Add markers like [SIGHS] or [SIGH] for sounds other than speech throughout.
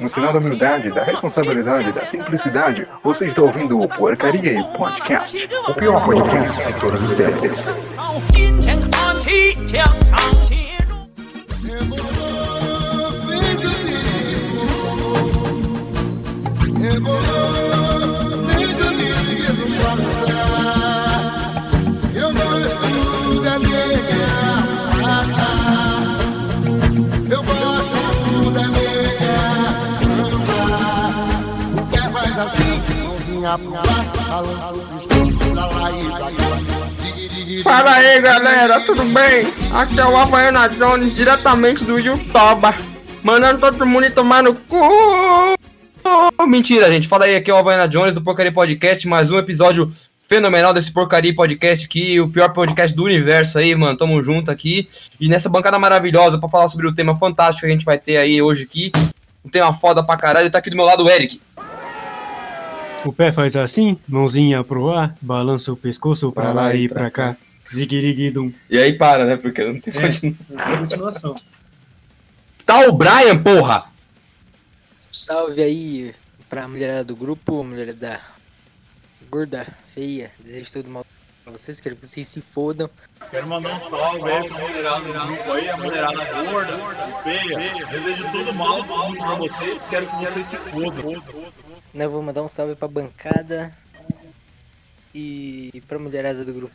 No sinal da humildade, da responsabilidade, da simplicidade, você está ouvindo o Porcaria Podcast, o pior podcast de todos os tempos. 金钱 Fala aí galera, tudo bem? Aqui é o Havaiana Jones, diretamente do YouTube, mandando todo mundo tomar no cu. Mentira, gente, fala aí, aqui é o Havaiana Jones do Porcaria Podcast, mais um episódio fenomenal desse Porcaria Podcast aqui, o pior podcast do universo aí, mano, tamo junto aqui. E nessa bancada maravilhosa pra falar sobre o tema fantástico que a gente vai ter aí hoje aqui, um tema foda pra caralho, tá aqui do meu lado o Eric. O pé faz assim, mãozinha pro ar, balança o pescoço pra lá e pra cá. Ziguiriguidum. E aí para, né, porque não tem É. continuação. Continuação. Tá o Brian, porra! Salve aí pra mulherada do grupo, mulherada gorda, feia, desejo tudo mal pra vocês, quero que vocês se fodam. Quero mandar um salve aí pra mulherada do grupo aí, a mulherada gorda, feia. Desejo tudo mal do mundo pra vocês, quero que vocês se fodam. Né, vou mandar um salve pra bancada e pra mulherada do grupo.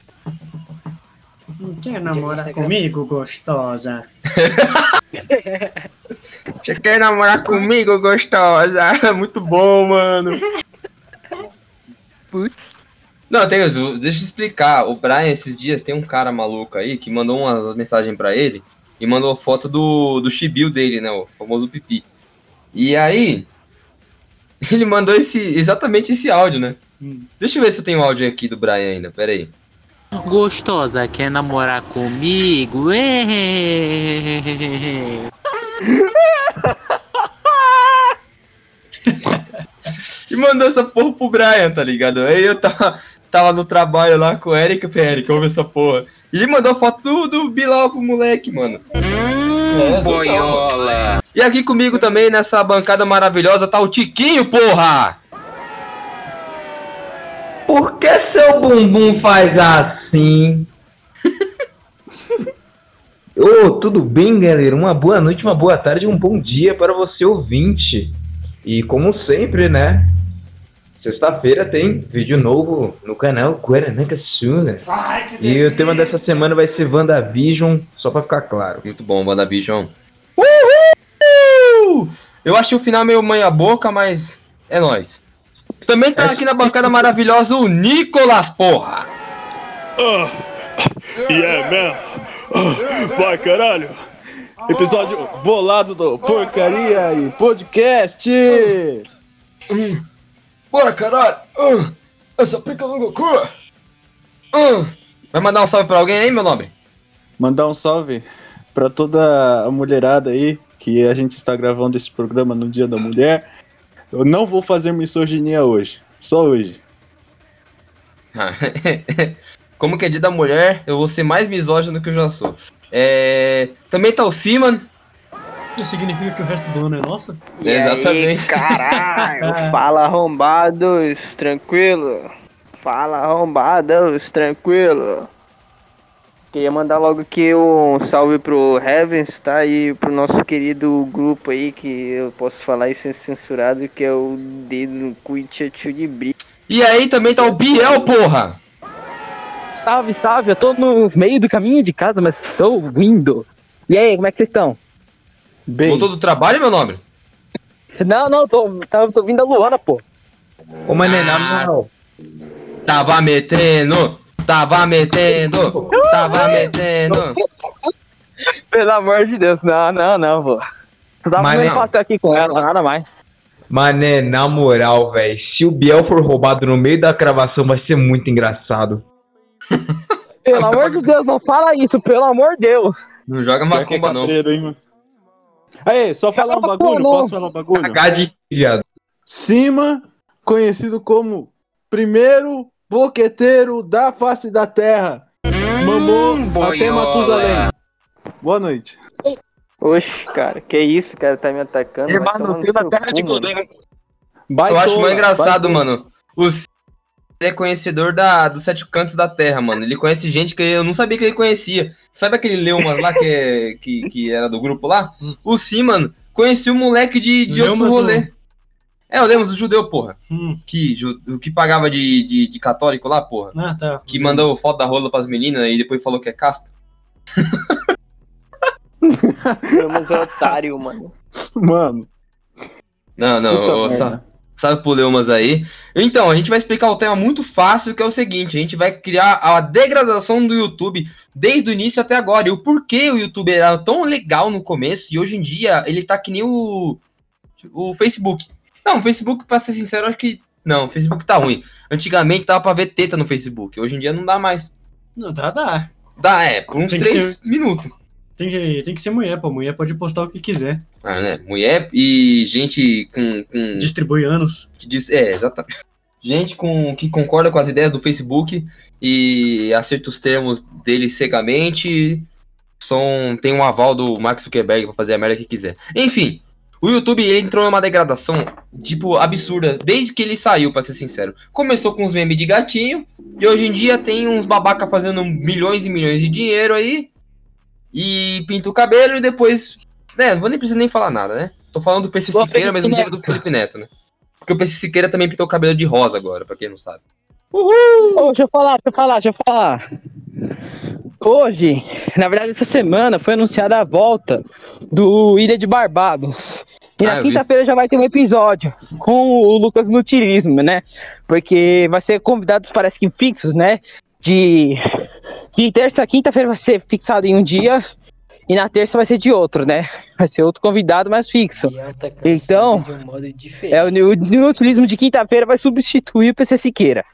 Quer namorar comigo, gostosa? [LAUGHS] Você quer namorar comigo, gostosa? [LAUGHS] Muito bom, mano. Putz, Não, tem, deixa eu explicar. O Brian, esses dias, tem um cara maluco aí que mandou uma mensagem pra ele e mandou foto do, do chibio dele, né? O famoso pipi. E aí, [LAUGHS] ele mandou esse, exatamente esse áudio, né? Hum. Deixa eu ver se eu tenho áudio aqui do Brian ainda, pera aí. Gostosa, quer namorar comigo? É. [LAUGHS] E mandou essa porra pro Brian, tá ligado? Aí eu tava, tava no trabalho lá com o Eric, falei, Eric, ouve essa porra. E ele mandou a foto do, do Bilal pro moleque, mano. Hum, boiola. E aqui comigo também, nessa bancada maravilhosa, tá o Tiquinho, porra! Por que seu bumbum faz assim? [LAUGHS] Ô, tudo bem, galera? Uma boa noite, uma boa tarde, um bom dia para você ouvinte. E como sempre, né? Sexta-feira tem vídeo novo no canal Guaranaca Suna. E o tema dessa semana vai ser WandaVision, só pra ficar claro. Muito bom, WandaVision. Uhul! Eu achei o final meio manha boca, mas é nóis. Também tá aqui na bancada maravilhosa o Nicolas, porra! Yeah, man. Ah, Vai, caralho. Episódio bolado do Porcaria e Podcast. Bora, caralho! Ah, essa pica no Goku! Ah. Vai mandar um salve pra alguém aí, meu nobre? Mandar um salve pra toda a mulherada aí, que a gente está gravando esse programa no Dia da Mulher. Eu não vou fazer misoginia hoje, só hoje. [LAUGHS] Como que é dia da mulher, eu vou ser mais misógino do que eu já sou. É... Também tá o Siman. Isso significa que o resto do ano é nosso? Exatamente. caralho, [LAUGHS] fala arrombados, tranquilo. Fala arrombados, tranquilo. Queria mandar logo aqui um salve pro Heavens, tá? E pro nosso querido grupo aí, que eu posso falar isso sem censurado, que é o Dedo no Cu e de Brilho. E aí também tá o Biel, porra! Salve, salve, eu tô no meio do caminho de casa, mas estou indo. E aí, como é que vocês estão? Bem, Voltou do trabalho, meu nobre? Não, não, tô, tô, tô vindo da Luana, pô. Ô, mané, na Ah. moral, Tava metendo, tava metendo, tava metendo. Pelo amor de Deus, não, não, não, pô. Tu tava Mas não. pastel aqui com ela, nada mais. mané, na moral, velho, se o Biel for roubado no meio da gravação, vai ser muito engraçado. Pelo amor de Deus, não fala isso, pelo amor de Deus. Não joga é macumba, não. hein, mano. Aí, só falar um bagulho, posso falar um bagulho? Viado. Cima, conhecido como primeiro boqueteiro da face da terra. Mamou até. Matusalém. Boa noite. Oxe, cara, que isso, cara, tá me atacando. pela seu terra cu, de mano. Eu acho mais engraçado, mano. O C- ele é conhecedor da, dos sete cantos da terra, mano. Ele conhece gente que eu não sabia que ele conhecia. Sabe aquele Leumas lá que, é, que, que era do grupo lá? O Sim, mano, conhecia o moleque de, de Leumas, rolê. É, o Leumas, o judeu, porra. Hum. Que, ju- o que pagava de, de, de católico lá, porra. Ah, tá. Que mandou foto da rola pras meninas e depois falou que é casta. [LAUGHS] Mas é otário, mano. Mano. Não, não, Puta ô, merda. Sa- sabe Leumas aí. Então, a gente vai explicar o tema muito fácil, que é o seguinte: a gente vai criar a degradação do YouTube desde o início até agora. E o porquê o YouTube era tão legal no começo e hoje em dia ele tá que nem o, o Facebook. Não, o Facebook, pra ser sincero, acho que. Não, o Facebook tá ruim. Antigamente dava pra ver teta no Facebook. Hoje em dia não dá mais. Não, dá, dá. Dá, é, por uns três ser- minutos. Tem que, tem que ser mulher, pô. Mulher pode postar o que quiser. Ah, né? Mulher e gente com. com Distribui anos. que diz, é, exatamente. Gente com, que concorda com as ideias do Facebook e acerta os termos dele cegamente. São, tem um aval do Mark Zuckerberg pra fazer a merda que quiser. Enfim, o YouTube ele entrou numa degradação, tipo, absurda, desde que ele saiu, pra ser sincero. Começou com uns memes de gatinho, e hoje em dia tem uns babaca fazendo milhões e milhões de dinheiro aí, e pinta o cabelo e depois. Né, não vou nem precisar nem falar nada, né? Tô falando do PC Igual Siqueira, mas não do Felipe Neto, né? Porque o PC Siqueira também pintou o cabelo de rosa agora, pra quem não sabe. Ô, deixa eu falar, deixa eu falar, deixa eu falar. Hoje, na verdade, essa semana foi anunciada a volta do Ilha de Barbados. E Ah, na quinta-feira já vai ter um episódio com o Lucas no Tirismo, né? Porque vai ser convidados, parece que fixos, né? De. De terça quinta-feira vai ser fixado em um dia. E na terça vai ser de outro, né? Vai ser outro convidado, mais fixo. Então, de um é, o, o Nutrismo de quinta-feira vai substituir o PC Siqueira.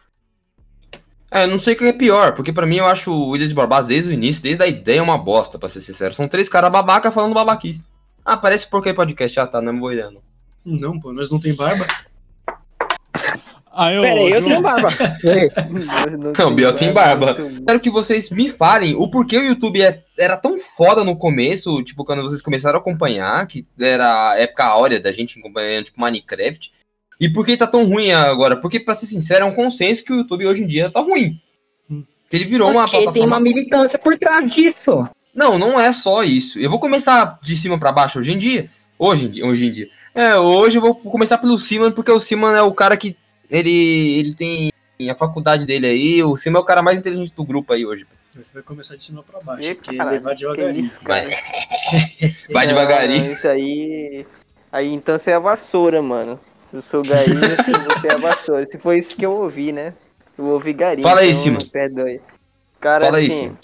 É, eu não sei o que é pior, porque pra mim eu acho o Ilha de Barbados desde o início, desde a ideia, uma bosta, pra ser sincero. São três caras babaca falando babaquice. Ah, parece porque podcast. Ah, tá, não é boa ideia, não. Não, pô, nós não tem barba. Aí, Pera aí, eu tenho barba. [LAUGHS] Não, o Biel tem barba. Quero que vocês me falem o porquê o YouTube é- era tão foda no começo, tipo, quando vocês começaram a acompanhar, que era a época áurea da gente acompanhando, tipo, Minecraft. E por que tá tão ruim agora? Porque, pra ser sincero, é um consenso que o YouTube hoje em dia tá ruim. Que ele virou uma Porque tem plataforma uma militância por trás disso. Não, não é só isso. Eu vou começar de cima pra baixo hoje em dia. Hoje em dia, hoje em dia. É, hoje eu vou começar pelo Simon, porque o Simon é o cara que ele, ele tem a faculdade dele aí. O Simon é o cara mais inteligente do grupo aí hoje. Vai começar de cima pra baixo, Ih, porque caralho, levar devagarinho. isso, Vai, [LAUGHS] vai devagarinho. Isso aí. Aí então você é a vassoura, mano. Se eu sou galinha, [LAUGHS] você é a vassoura. Se foi isso que eu ouvi, né? Eu ouvi galinha. Fala aí, então, Simon. Perdoe. Cara, Fala aí, assim, Simon.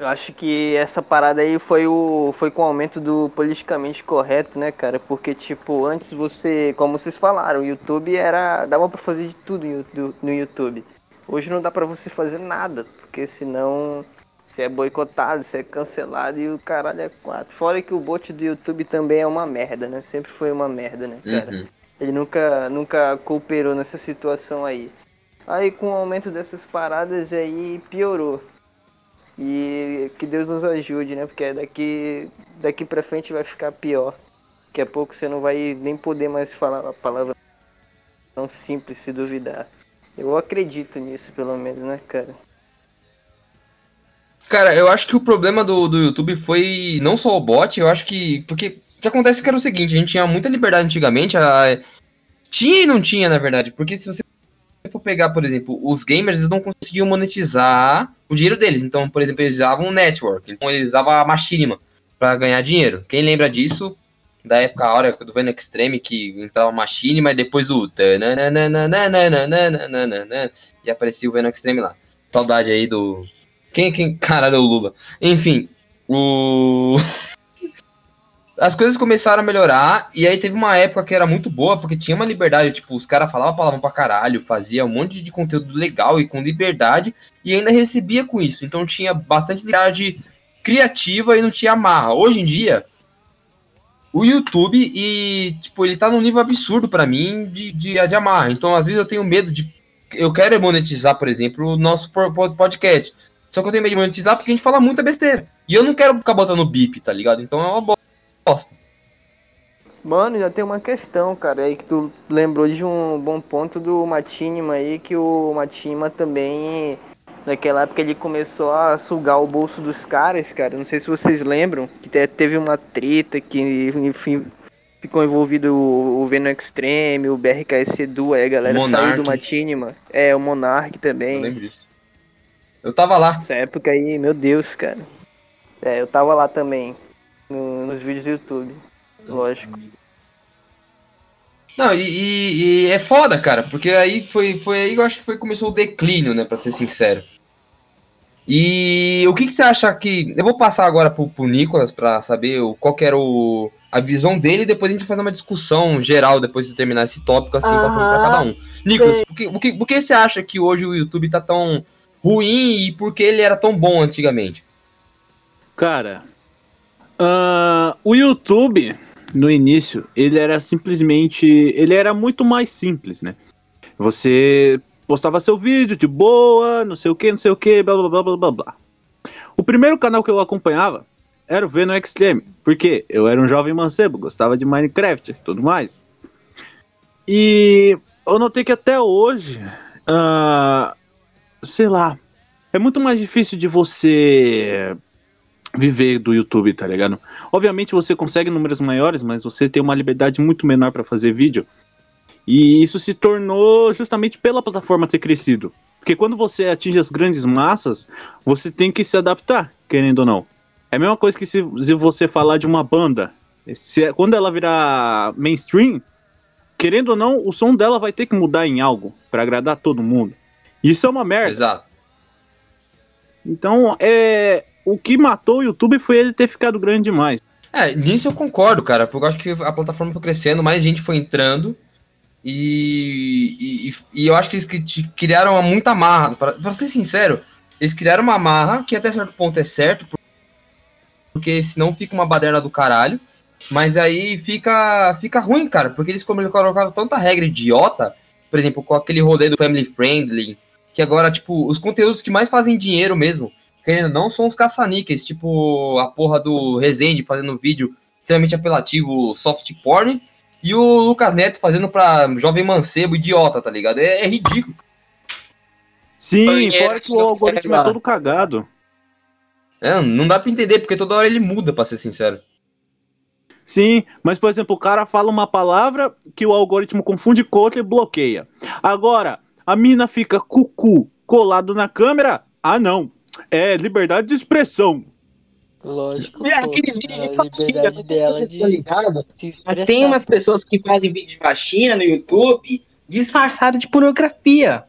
Eu acho que essa parada aí foi o foi com o aumento do politicamente correto, né, cara? Porque tipo, antes você, como vocês falaram, o YouTube era dava pra fazer de tudo no Youtube-. Hoje não dá pra você fazer nada, porque senão você é boicotado, você é cancelado e o caralho é quatro. Fora que o bot do YouTube também é uma merda, né? Sempre foi uma merda, né, cara? Uhum. Ele nunca, nunca cooperou nessa situação aí. Aí com o aumento dessas paradas aí piorou. E que Deus nos ajude, né? Porque daqui, daqui pra frente vai ficar pior. Daqui a pouco você não vai nem poder mais falar a palavra tão simples se duvidar. Eu acredito nisso, pelo menos, né, cara? Cara, eu acho que o problema do, do YouTube foi não só o bot, eu acho que. Porque o que acontece é que era o seguinte, a gente tinha muita liberdade antigamente. A, tinha e não tinha, na verdade. Porque se você for pegar, por exemplo, os gamers, eles não conseguiam monetizar o dinheiro deles. Então, por exemplo, eles usavam um network. Então, eles usavam a machinima pra ganhar dinheiro. Quem lembra disso? Da época áurea do Venom Extreme, que entrava machinima e depois o. E aparecia o Venom Extreme lá. Saudade aí do. Quem, quem. Caralho, o Lula. Enfim, o. As coisas começaram a melhorar, e aí teve uma época que era muito boa, porque tinha uma liberdade, tipo, os caras falavam palavrão pra caralho, fazia um monte de conteúdo legal e com liberdade, e ainda recebia com isso. Então tinha bastante liberdade criativa e não tinha amarra. Hoje em dia, o YouTube, e, tipo, ele tá num nível absurdo pra mim de, de, de amarra. Então, às vezes, eu tenho medo de. Eu quero monetizar, por exemplo, o nosso podcast. Só que eu tenho medo de monetizar porque a gente fala muita besteira. E eu não quero ficar botando bip, tá ligado? Então é uma bosta. Mano, já tem uma questão, cara, aí que tu lembrou de um bom ponto do Matinima aí, que o Matinima também, naquela época ele começou a sugar o bolso dos caras, cara. Não sei se vocês lembram, que te- teve uma treta que, enfim, ficou envolvido o, Venom Extreme, o BRKS Edu, aí a galera saiu Monark. do Matinima. É, o Monark Eu também. lembro disso. Eu tava lá. Essa época aí, meu Deus, cara. É, eu tava lá também, no- nos vídeos do YouTube, lógico. Não, e, e- e é foda, cara, porque aí foi, foi aí que eu acho que foi que começou o declínio, né, pra ser sincero. E o que, que você acha que. Eu vou passar agora pro, pro Nicolas pra saber o, qual que era o, a visão dele e depois a gente fazer uma discussão geral depois de terminar esse tópico, assim, Aham, passando pra cada um. Nicolas, por que, por, que, por que você acha que hoje o YouTube tá tão ruim e por que ele era tão bom antigamente? Cara, ah, o YouTube, no início, ele era simplesmente. Ele era muito mais simples, né? Você postava seu vídeo de boa, não sei o que, não sei o que, blá blá blá blá blá blá. O primeiro canal que eu acompanhava era o Venom Extreme, porque eu era um jovem mancebo, gostava de Minecraft e tudo mais. E eu notei que até hoje, ah, sei lá, é muito mais difícil de você viver do YouTube, tá ligado? Obviamente você consegue números maiores, mas você tem uma liberdade muito menor pra fazer vídeo. E isso se tornou justamente pela plataforma ter crescido. Porque quando você atinge as grandes massas, você tem que se adaptar, querendo ou não. É a mesma coisa que se, se você falar de uma banda. Se, quando ela virar mainstream, querendo ou não, o som dela vai ter que mudar em algo pra agradar todo mundo. Isso é uma merda. Exato. Então, é, o que matou o YouTube foi ele ter ficado grande demais. É, nisso eu concordo, cara, porque eu acho que a plataforma foi crescendo, mais gente foi entrando. E, e, e eu acho que eles cri- criaram muita marra. Pra, pra ser sincero, eles criaram uma marra que até certo ponto é certo, por- porque senão fica uma baderna do caralho. Mas aí fica, fica ruim, cara, porque eles colocaram tanta regra idiota, por exemplo, com aquele rolê do Family Friendly, que agora, tipo, os conteúdos que mais fazem dinheiro mesmo, querendo ou não, são os caça-níqueis, tipo a porra do Rezende fazendo vídeo extremamente apelativo, soft porn, e o Lucas Neto fazendo pra jovem mancebo idiota, tá ligado? É, é ridículo. Sim, Banheiro fora que o algoritmo é todo cagado. É, não dá pra entender, porque toda hora ele muda, pra ser sincero. Sim, mas por exemplo, o cara fala uma palavra que o algoritmo confunde com outra e bloqueia. Agora, a mina fica cucu colado na câmera? Ah, não. É liberdade de expressão. Lógico. É, aqueles vídeos a de faxina, dela tá ligado? de expressar. tem umas pessoas que fazem vídeo de faxina no YouTube disfarçado de pornografia.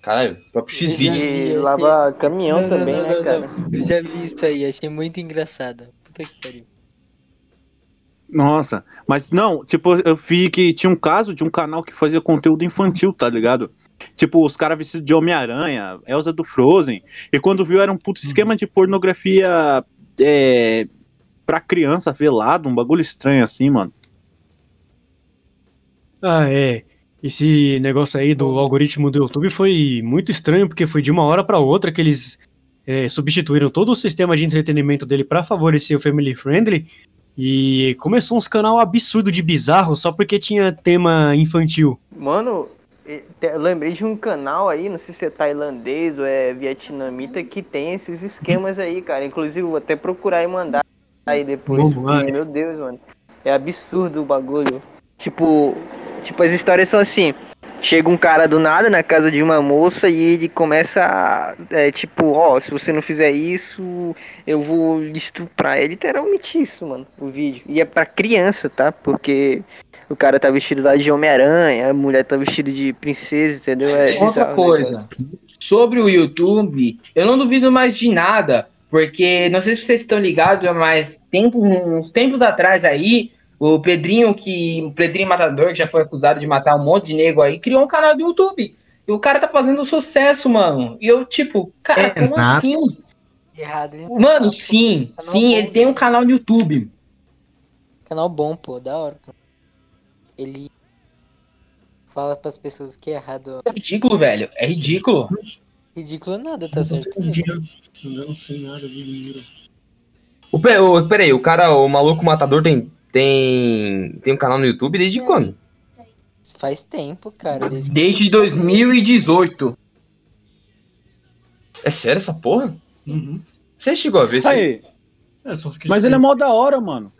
Caralho, o próprio X-Vídeos. E lava caminhão Não, não, também, não, né, não, cara? não. Eu já vi isso aí, achei muito engraçado. Puta que pariu. Nossa, mas não, tipo, eu vi que tinha um caso de um canal que fazia conteúdo infantil, tá ligado? Tipo, os caras vestidos de Homem-Aranha, Elsa do Frozen, e quando viu era um puto esquema de pornografia é, pra criança velado, um bagulho estranho assim, mano. Ah, é. Esse negócio aí do algoritmo do YouTube foi muito estranho, porque foi de uma hora pra outra que eles é, substituíram todo o sistema de entretenimento dele pra favorecer o family friendly. E começou uns canal absurdo de bizarro só porque tinha tema infantil. Mano, lembrei de um canal aí, não sei se é tailandês ou é vietnamita, que tem esses esquemas aí, cara. Inclusive, vou até procurar e mandar aí depois. Vamos porque, meu Deus, mano. É absurdo o bagulho. Tipo, tipo, as histórias são assim. Chega um cara do nada na casa de uma moça e ele começa a. É, tipo, ó, se você não fizer isso, eu vou estuprar. É literalmente isso, mano, o vídeo. E é pra criança, tá? Porque o cara tá vestido lá de Homem-Aranha, a mulher tá vestida de princesa, entendeu? É Outra bizarro, né, coisa, sobre o YouTube, eu não duvido mais de nada, porque não sei se vocês estão ligados, mas tempo, uns tempos atrás aí, o Pedrinho, que. O Pedrinho Matador, que já foi acusado de matar um monte de nego aí, criou um canal do YouTube. E o cara tá fazendo sucesso, mano. E eu, tipo, cara, como Renato. assim? Errado, hein? Mano, sim, sim, bom, ele tem um canal no YouTube. Canal bom, pô, da hora. Ele fala pras pessoas que é errado. É ridículo, velho. É ridículo. Ridículo nada, tá certo? Eu não sei, nada de dinheiro. O, pe- o, peraí, o cara, o maluco matador tem, tem, tem um canal no YouTube desde quando? Faz tempo, cara. Desde Desde 2018. É sério essa porra? Uhum. Você chegou a ver isso aí? Aí, É, mas ele é mó da hora, mano.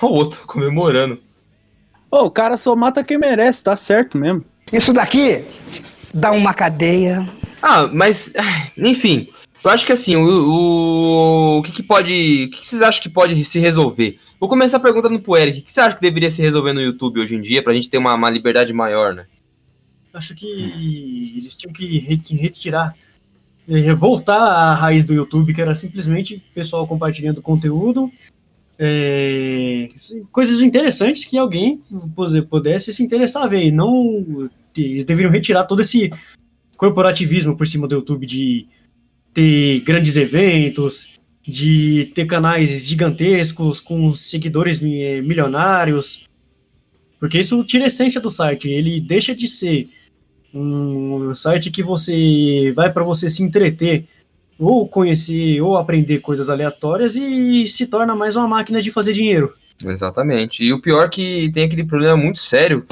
O outro comemorando. Ô, o cara só mata quem merece, tá certo mesmo. Isso daqui dá uma cadeia. Ah, mas, [SIGHS] enfim, eu acho que assim, o, o, o que, que pode. O que, que vocês acham que pode se resolver? Vou começar perguntando pro Eric, o que você acha que deveria se resolver no YouTube hoje em dia pra gente ter uma, uma liberdade maior, né? Acho que eles tinham que re- retirar, eh, voltar à raiz do YouTube, que era simplesmente pessoal compartilhando conteúdo, eh, coisas interessantes que alguém pose- pudesse se interessar a ver. E não. Eles deveriam retirar todo esse corporativismo por cima do YouTube de ter grandes eventos, de ter canais gigantescos com seguidores eh, milionários. Porque isso tira a essência do site. Ele deixa de ser um site que você vai para você se entreter, ou conhecer, ou aprender coisas aleatórias e se torna mais uma máquina de fazer dinheiro. Exatamente. E o pior é que tem aquele problema muito sério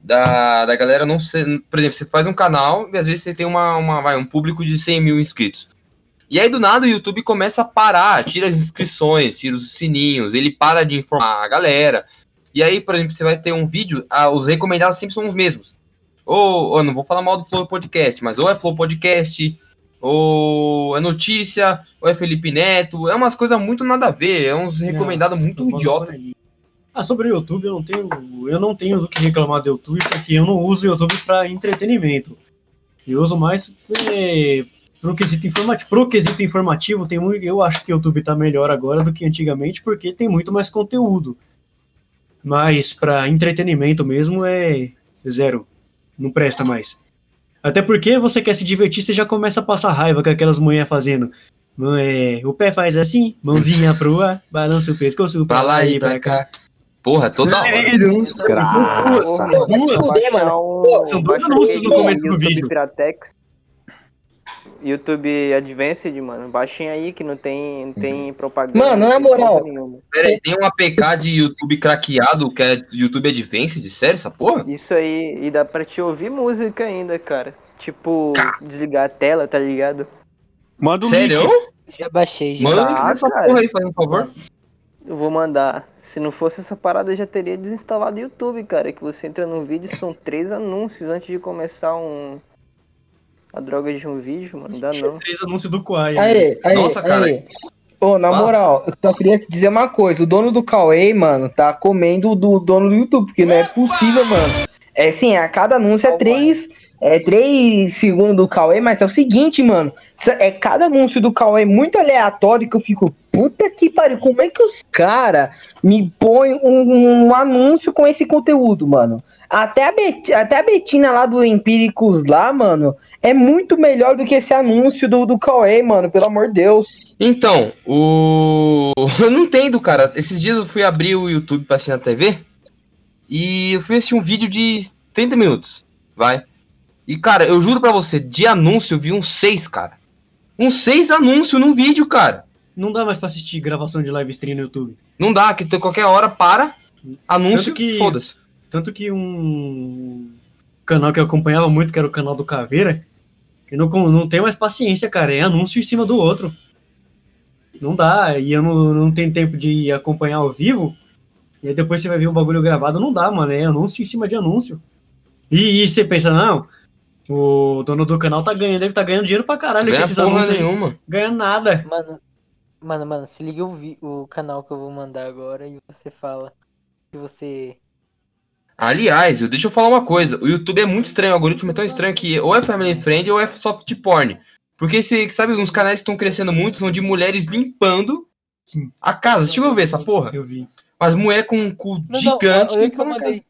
da, da galera não ser. Por exemplo, você faz um canal e às vezes você tem uma, uma, vai, um público de 100 mil inscritos. E aí, do nada, o YouTube começa a parar, tira as inscrições, tira os sininhos, ele para de informar a galera. E aí, por exemplo, você vai ter um vídeo, ah, os recomendados sempre são os mesmos. Ou, ou não vou falar mal do Flow Podcast, mas ou é Flow Podcast, ou é notícia, ou é Felipe Neto. É umas coisas muito nada a ver, é uns recomendados muito idiota. Ah, sobre o YouTube, eu não tenho, eu não tenho do que reclamar do YouTube, porque eu não uso o YouTube para entretenimento. Eu uso mais é, pro quesito informativo. Pro quesito informativo, tem muito, eu acho que o YouTube tá melhor agora do que antigamente, porque tem muito mais conteúdo. Mas para entretenimento mesmo é zero. Não presta mais. Até porque você quer se divertir, você já começa a passar raiva com aquelas mulheres fazendo. É, o pé faz assim, mãozinha pro ar, balança o pescoço pra lá e pra cá. Porra, toda hora. Graça. Duas, Baixar um- São dois anúncios no começo do vídeo. Piratex. YouTube Advanced, mano. Baixem aí que não tem, não tem propaganda. Mano, não na moral. porra nenhuma. Pera aí, tem um APK de YouTube craqueado que é YouTube Advanced? Sério essa porra? Isso aí, e dá pra te ouvir música ainda, cara. Tipo, desligar a tela, tá ligado? Manda um Sério? link. Já baixei, já. Manda o link Ah, dessa cara. porra aí, um favor. Eu vou mandar. Se não fosse essa parada, eu já teria desinstalado o YouTube, cara. Que você entra no vídeo, são três anúncios antes de começar um. A droga de um vídeo, mano. Não dá não. Três anúncios do Quai. Aí, aí, Nossa, cara. aí. Ô, na Fala. moral, eu só queria te dizer uma coisa. O dono do Cauê, mano, tá comendo do dono do YouTube, porque não é possível, mano. É assim, a cada anúncio é três, é três segundos do Cauê, mas é o seguinte, mano. É cada anúncio do Cauê muito aleatório que eu fico, puta que pariu, como é que os cara me põem um, um anúncio com esse conteúdo, mano? Até a, Bet- até a Betina lá do Empíricos lá, mano, é muito melhor do que esse anúncio do, do Cauê, mano, pelo amor de Deus. Então, o. [LAUGHS] Eu não entendo, cara. Esses dias eu fui abrir o YouTube pra assistir na TV e eu fui assistir um vídeo de 30 minutos. Vai. E, cara, eu juro pra você, de anúncio eu vi uns seis, cara. Uns seis anúncios num vídeo, cara. Não dá mais pra assistir gravação de live stream no YouTube. Não dá, que qualquer hora para, anúncio, foda-se. Tanto que um canal que eu acompanhava muito, que era o canal do Caveira, eu não, não tenho mais paciência, cara. É anúncio em cima do outro. Não dá, e eu não, não tenho tempo de acompanhar ao vivo. E aí depois você vai ver um bagulho gravado, não dá, mano. É anúncio em cima de anúncio. E, e você pensa, não, o dono do canal tá ganhando, deve estar ganhando dinheiro pra caralho com esses anúncios nenhuma. Ganha nada. Mano, mano, mano, se liga o, vi- o canal que eu vou mandar agora e você fala que você. Aliás, eu- deixa eu falar uma coisa. O YouTube é muito estranho, o algoritmo é tão estranho que ou é family friend ou é soft porn. Porque você sabe, uns canais que estão crescendo muito são de mulheres limpando Sim. a casa. Você chegou a ver essa porra? Eu vi. Mas mulher com um cu Não, não, gigante olha que eu a casa.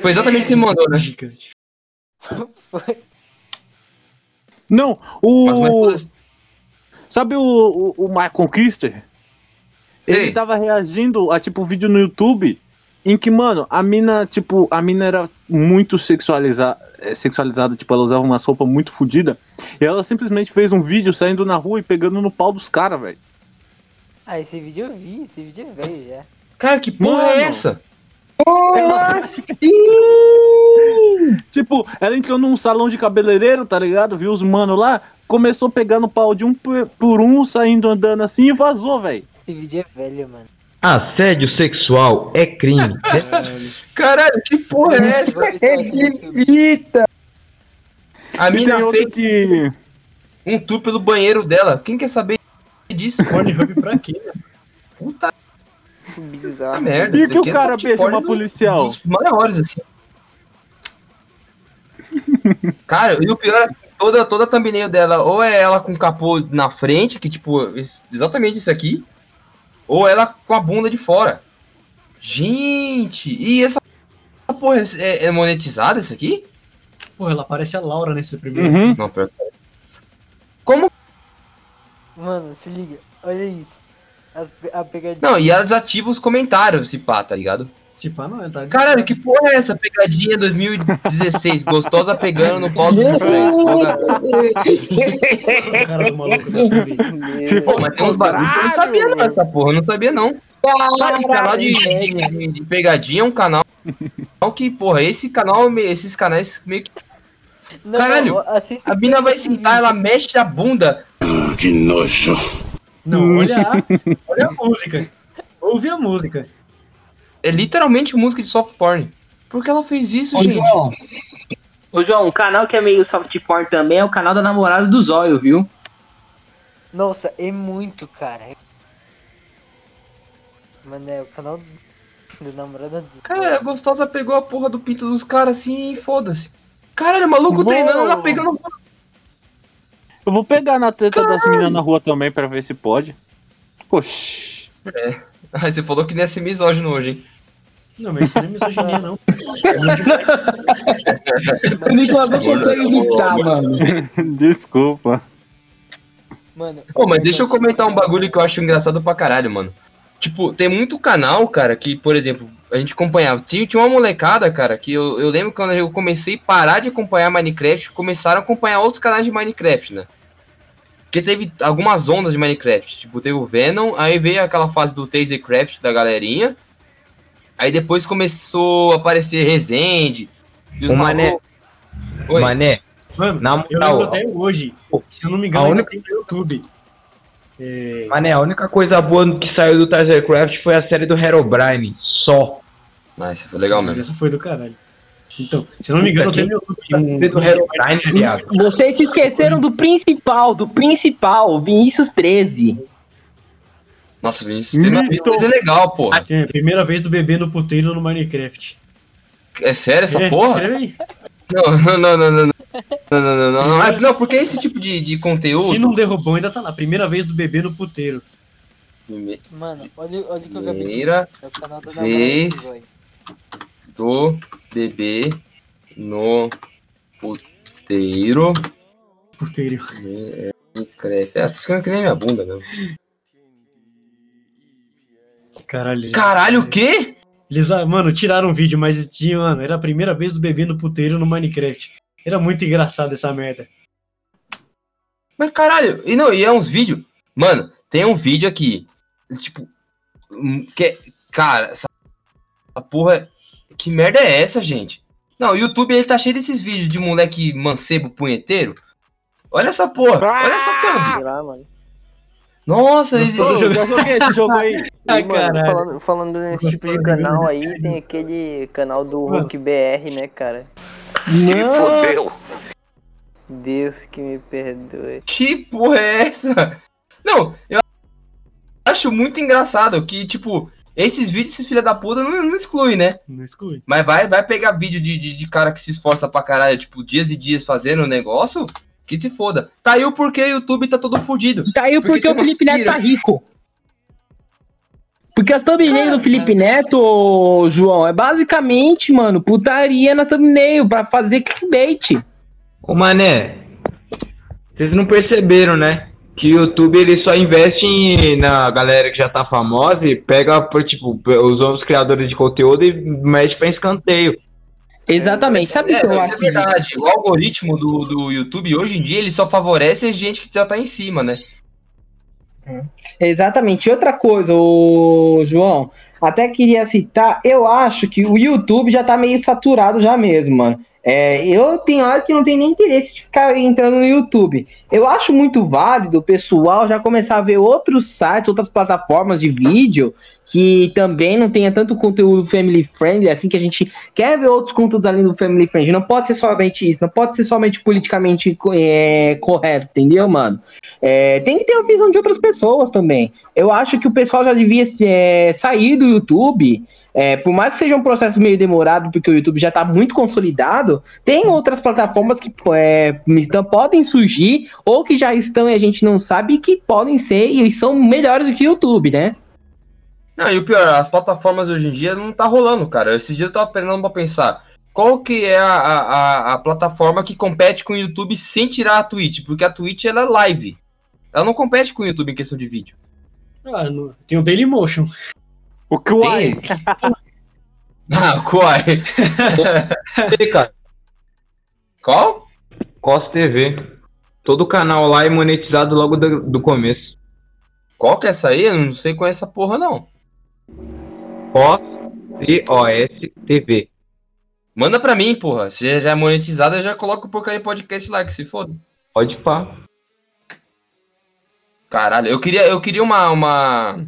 Foi exatamente o que você me mandou, né? Gigante. [LAUGHS] Foi. Não, Mas, o. mas, Sabe o, o, o Michael Kister? Ele tava reagindo a tipo vídeo no YouTube em que, mano, a mina, tipo, a mina era muito sexualiza eh, sexualizada, tipo, ela usava umas roupas muito fodidas. E ela simplesmente fez um vídeo saindo na rua e pegando no pau dos caras, velho. Ah, esse vídeo eu vi, esse vídeo é velho já. Cara, que porra Mano. é essa? Tipo, ela entrou num salão de cabeleireiro, tá ligado? Viu os mano lá, começou pegando pau de um por, um, saindo andando assim e vazou, velho. Esse vídeo é velho, mano. Assédio sexual é crime. [LAUGHS] Caralho, que porra é essa? Evita! A E mina fez que. um tour pelo banheiro dela. Quem quer saber disso? Pornhub pra quê? Puta Bizarro. merda. E que o é cara soft beija uma policial? Dos maiores, assim. Cara, e o pior é que toda, toda a thumbnail dela, ou é ela com o capô na frente, que tipo, exatamente isso aqui, ou ela com a bunda de fora. Gente, e essa porra é, é monetizada isso aqui? Porra, ela parece a Laura nesse primeiro. Uhum. Não, pior que- Como? Mano, se liga, olha isso. As, a pegadinha. Não, e ela desativa os comentários, se pá, tá ligado? Pá, não tá? Caralho, que porra é essa pegadinha 2016? Gostosa pegando no pau dos estranhos. Porra. O cara do maluco da mas tem uns bagulho que eu não sabia não, essa porra, eu não sabia não. Cara, esse canal de, de- de pegadinha é um canal que, porra, esse canal, esses canais meio que... Não, Caralho, a mina vai sentar, ela mexe a bunda. Não, olha a, olha a música. Ouve a música. É literalmente música de soft porn. Por que ela fez isso, Ô, gente? João. Ô, João, um canal que é meio soft porn também é o canal da namorada do Zóio, viu? Nossa, é muito, cara. Mano, é o canal do, do namorado do. Cara, a gostosa pegou a porra do pinto dos caras assim e foda-se. Caralho, maluco Uou. treinando, ela pegando Eu vou pegar na teta das meninas na rua também pra ver se pode. Oxi. Ai, você falou que nem ia ser misógino hoje, hein? Não, mas isso não é misoginia, não. [LAUGHS] O Nicolas não consegue evitar, mano. [LAUGHS] Desculpa. Mano, Pô, mas deixa eu comentar um bagulho que eu acho engraçado pra caralho, mano. Tipo, tem muito canal, cara, que, por exemplo, a gente acompanhava. Tinha, tinha uma molecada, cara, que eu, eu lembro quando eu comecei a parar de acompanhar Minecraft, começaram a acompanhar outros canais de Minecraft, né? Porque teve algumas ondas de Minecraft. Tipo, teve o Venom, aí veio aquela fase do Tasercraft da galerinha. Aí depois começou a aparecer Resende. E os Ô, Mané. Oi. Mané, Mano, Na eu moral, lembro até hoje. Se eu não me engano, única- tem no YouTube. É, Mané, a única coisa boa que saiu do Tasercraft foi a série do Herobrine. Só. Isso foi legal mesmo. Essa foi do caralho. Então, se eu não me engano, tem no YouTube. Viado. Vocês se esqueceram do principal, do principal, Vinícius 13. Nossa, Vinícius, tem uma coisa legal, porra. É, primeira vez do bebê no puteiro no Minecraft. É sério essa É, porra? Não, não, não, não, não. Não, não, não, não, não. É, não, porque esse tipo de, de Se conteúdo. não derrubou, ainda tá lá. Primeira vez do bebê no puteiro. Mano, olha, olha o que eu de Primeira É o canal da vez. do bebê no puteiro. Puteiro. Minecraft. É, tô escrevendo que nem minha bunda, mesmo. Caralho. Caralho, o quê? Eles, ah, mano, tiraram um vídeo, mas tinha, mano, era a primeira vez do bebê no puteiro no Minecraft. Era muito engraçado essa merda. Mas caralho, e não, e é uns vídeos. Mano, tem um vídeo aqui. Tipo. hum, Que, é- cara, essa, essa porra. Que merda é essa, gente? Não, o YouTube ele tá cheio desses vídeos de moleque mancebo punheteiro. Olha essa porra, olha essa thumb. Mano. Nossa, já joguei esse jogo aí. E, Ai, mano, caralho. falando, falando nesse tipo de canal aí, tem aquele canal do Mano. Hulk BR, né, cara? Fodeu. Deus que me perdoe. Que porra é essa? Não, eu acho muito engraçado que, tipo, esses vídeos, esses filha da puta, não, não exclui, né? Não exclui. Mas vai, vai pegar vídeo de, de, de cara que se esforça pra caralho, tipo, dias e dias fazendo o negócio, que se foda. Tá aí o porquê o YouTube tá todo fudido. Tá aí Porque porque, tem o Felipe Neto tá rico. Porque as thumbnails do Felipe Neto, ô, João, é basicamente, mano, putaria na thumbnail pra fazer clickbait. Ô, Mané, vocês não perceberam, né? que o YouTube ele só investe em- na galera que já tá famosa e pega, por, tipo, os outros criadores de conteúdo e mete pra escanteio. Exatamente. Sabe o É, que eu acho? é verdade. O algoritmo do, do YouTube hoje em dia ele só favorece a gente que já tá em cima, né? Exatamente. E outra coisa, ô João, até queria citar, eu acho que o YouTube já tá meio saturado já mesmo, mano. É, eu tenho hora que não tenho nem interesse de ficar entrando no YouTube. Eu acho muito válido o pessoal já começar a ver outros sites, outras plataformas de vídeo que também não tenha tanto conteúdo family friendly, assim que a gente quer ver outros conteúdos além do family friendly. Não pode ser somente isso, não pode ser somente politicamente é, correto, entendeu, mano? É, tem que ter a visão de outras pessoas também. Eu acho que o pessoal já devia é, sair do YouTube. É, por mais que seja um processo meio demorado, porque o YouTube já está muito consolidado, tem outras plataformas que é, estão- podem surgir, ou que já estão e a gente não sabe, que podem ser e são melhores do que o YouTube, né? Não, e o pior, as plataformas hoje em dia não tá rolando, cara. Esses dias eu tava parando pra pensar. Qual que é a, a, a- plataforma que compete com o YouTube sem tirar a Twitch? Porque a Twitch ela é live. Ela não compete com o YouTube em questão de vídeo. Ah, tem o Dailymotion. O Kwai. [LAUGHS] Ah, qual é? E, cara, Qual? Cos TV. Todo canal lá é monetizado logo do, do começo. Qual que é essa aí? Eu não sei com essa porra, não. Cos C-O-S TV. Manda pra mim, porra. Se já é monetizada, eu já coloco o porcaria podcast lá, que se foda. Pode pá. Caralho, eu queria, eu queria uma, uma,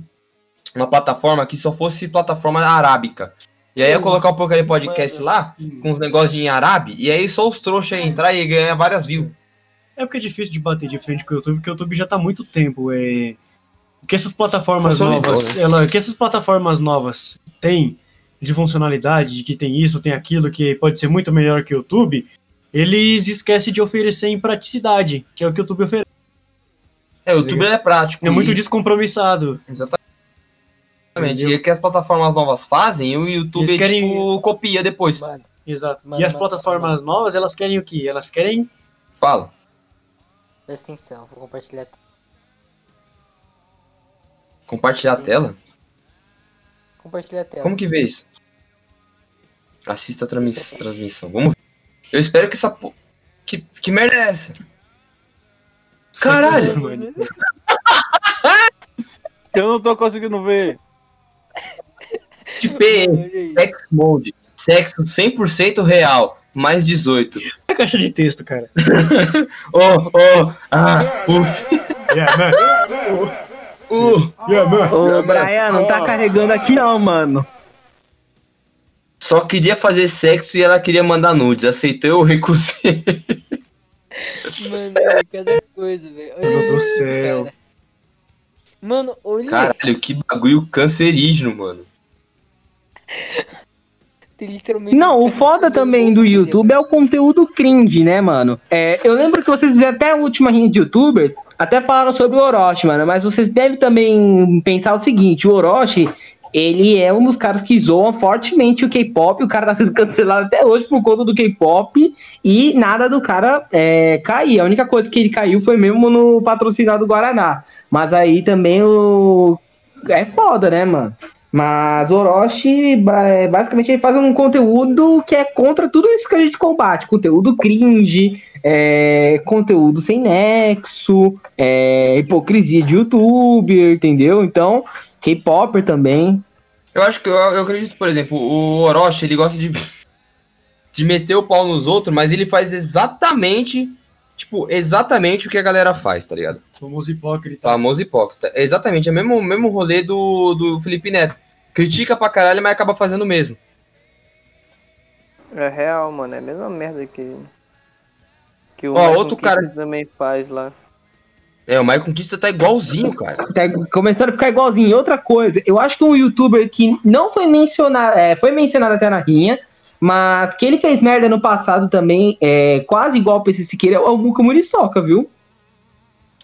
uma plataforma que só fosse plataforma arábica. E aí eu colocar o porcaria podcast lá, com os negócios em árabe, e aí só os trouxas entrar e ganhar várias views. É porque é difícil de bater de frente com o YouTube, porque o YouTube já tá há muito tempo. É... O que essas plataformas novas. né? Ela... O que essas plataformas novas têm de funcionalidade, de que tem isso, tem aquilo, que pode ser muito melhor que o YouTube, eles esquecem de oferecer em praticidade, que é o que o YouTube oferece. É, o YouTube é prático. É muito e- descompromissado. Exatamente. E o que as plataformas novas fazem, o YouTube, Eles querem- tipo, copia depois. Exato. Mano, e as mano, plataformas novas, elas querem o quê? Elas querem. Fala. Presta atenção, vou compartilhar. a tela. Compartilhar a tela? Compartilhar a tela. Como que vê isso? Assista a transmis- transmissão. Vamos ver. Eu espero que essa po... Que, que merda é essa? Caralho! [LAUGHS] Eu não tô conseguindo ver. TPM, Sex Mode. Sexo 100% real. Mais 18. É a caixa de texto, cara. [LAUGHS] Oh, oh, ah, uf. Yeah, man. Uh, yeah, man. Ô, Brian, não tá carregando aqui não, mano. Só queria fazer sexo e ela queria mandar nudes. Aceitou, eu recusei. Mano, é cada coisa, velho. Meu Deus do céu. cara. Mano, olha. Caralho, que bagulho cancerígeno, mano. [LAUGHS] Tem literalmente Não, o foda também do YouTube é o conteúdo cringe, né, mano? É, eu lembro que vocês fizeram até a última rinha de youtubers, até falaram sobre o Orochi, mano, mas vocês devem também pensar o seguinte, o Orochi, ele é um dos caras que zoam fortemente o K-pop, o cara tá sendo [LAUGHS] cancelado até hoje por conta do K-pop, e nada do cara é, cair. A única coisa que ele caiu foi mesmo no patrocinado Guaraná. Mas aí também o... É foda, né, mano? Mas o Orochi, é, basicamente, ele faz um conteúdo que é contra tudo isso que a gente combate. Conteúdo cringe, é, conteúdo sem nexo, é, hipocrisia de youtuber, entendeu? Então, K-Popper também. Eu acho que eu, eu acredito, por exemplo, o Orochi, ele gosta de, de meter o pau nos outros, mas ele faz exatamente, tipo, exatamente o que a galera faz, tá ligado? Famoso hipócrita. Famoso hipócrita. Exatamente, é o mesmo, mesmo rolê do, do Felipe Neto. Critica pra caralho, mas acaba fazendo o mesmo. É real, mano. É a mesma merda que. Que o Ó, Michael outro cara- também faz lá. É, o Michael Conquista tá igualzinho, cara. Tá começando a ficar igualzinho. E Outra coisa, eu acho que um youtuber que não foi mencionado, é, foi mencionado até na rinha, mas que ele fez merda no passado também, é, quase igual o PC Siqueira, é o Muka Muriçoca, viu?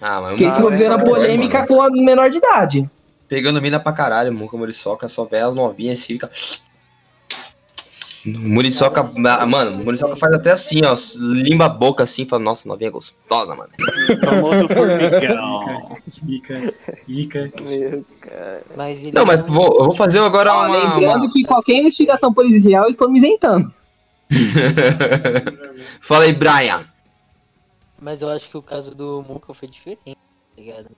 Ah, mas Que ele se envolveu na polêmica mano. com a menor de idade. Pegando mina pra caralho, Muca Muriçoca, só vê as novinhas e fica. Muriçoca, ah, mano, Muriçoca faz até assim, ó, limba a boca assim, fala, nossa, novinha gostosa, mano. Famoso formigão. [LAUGHS] Ica, Ica. Meu cara. Mas ele Não, mas vou, eu vou fazer agora Ó, uma... lembrando uma- que qualquer investigação policial eu estou me isentando. [LAUGHS] Fala aí, Brian. Mas eu acho que o caso do Muka foi diferente, tá ligado?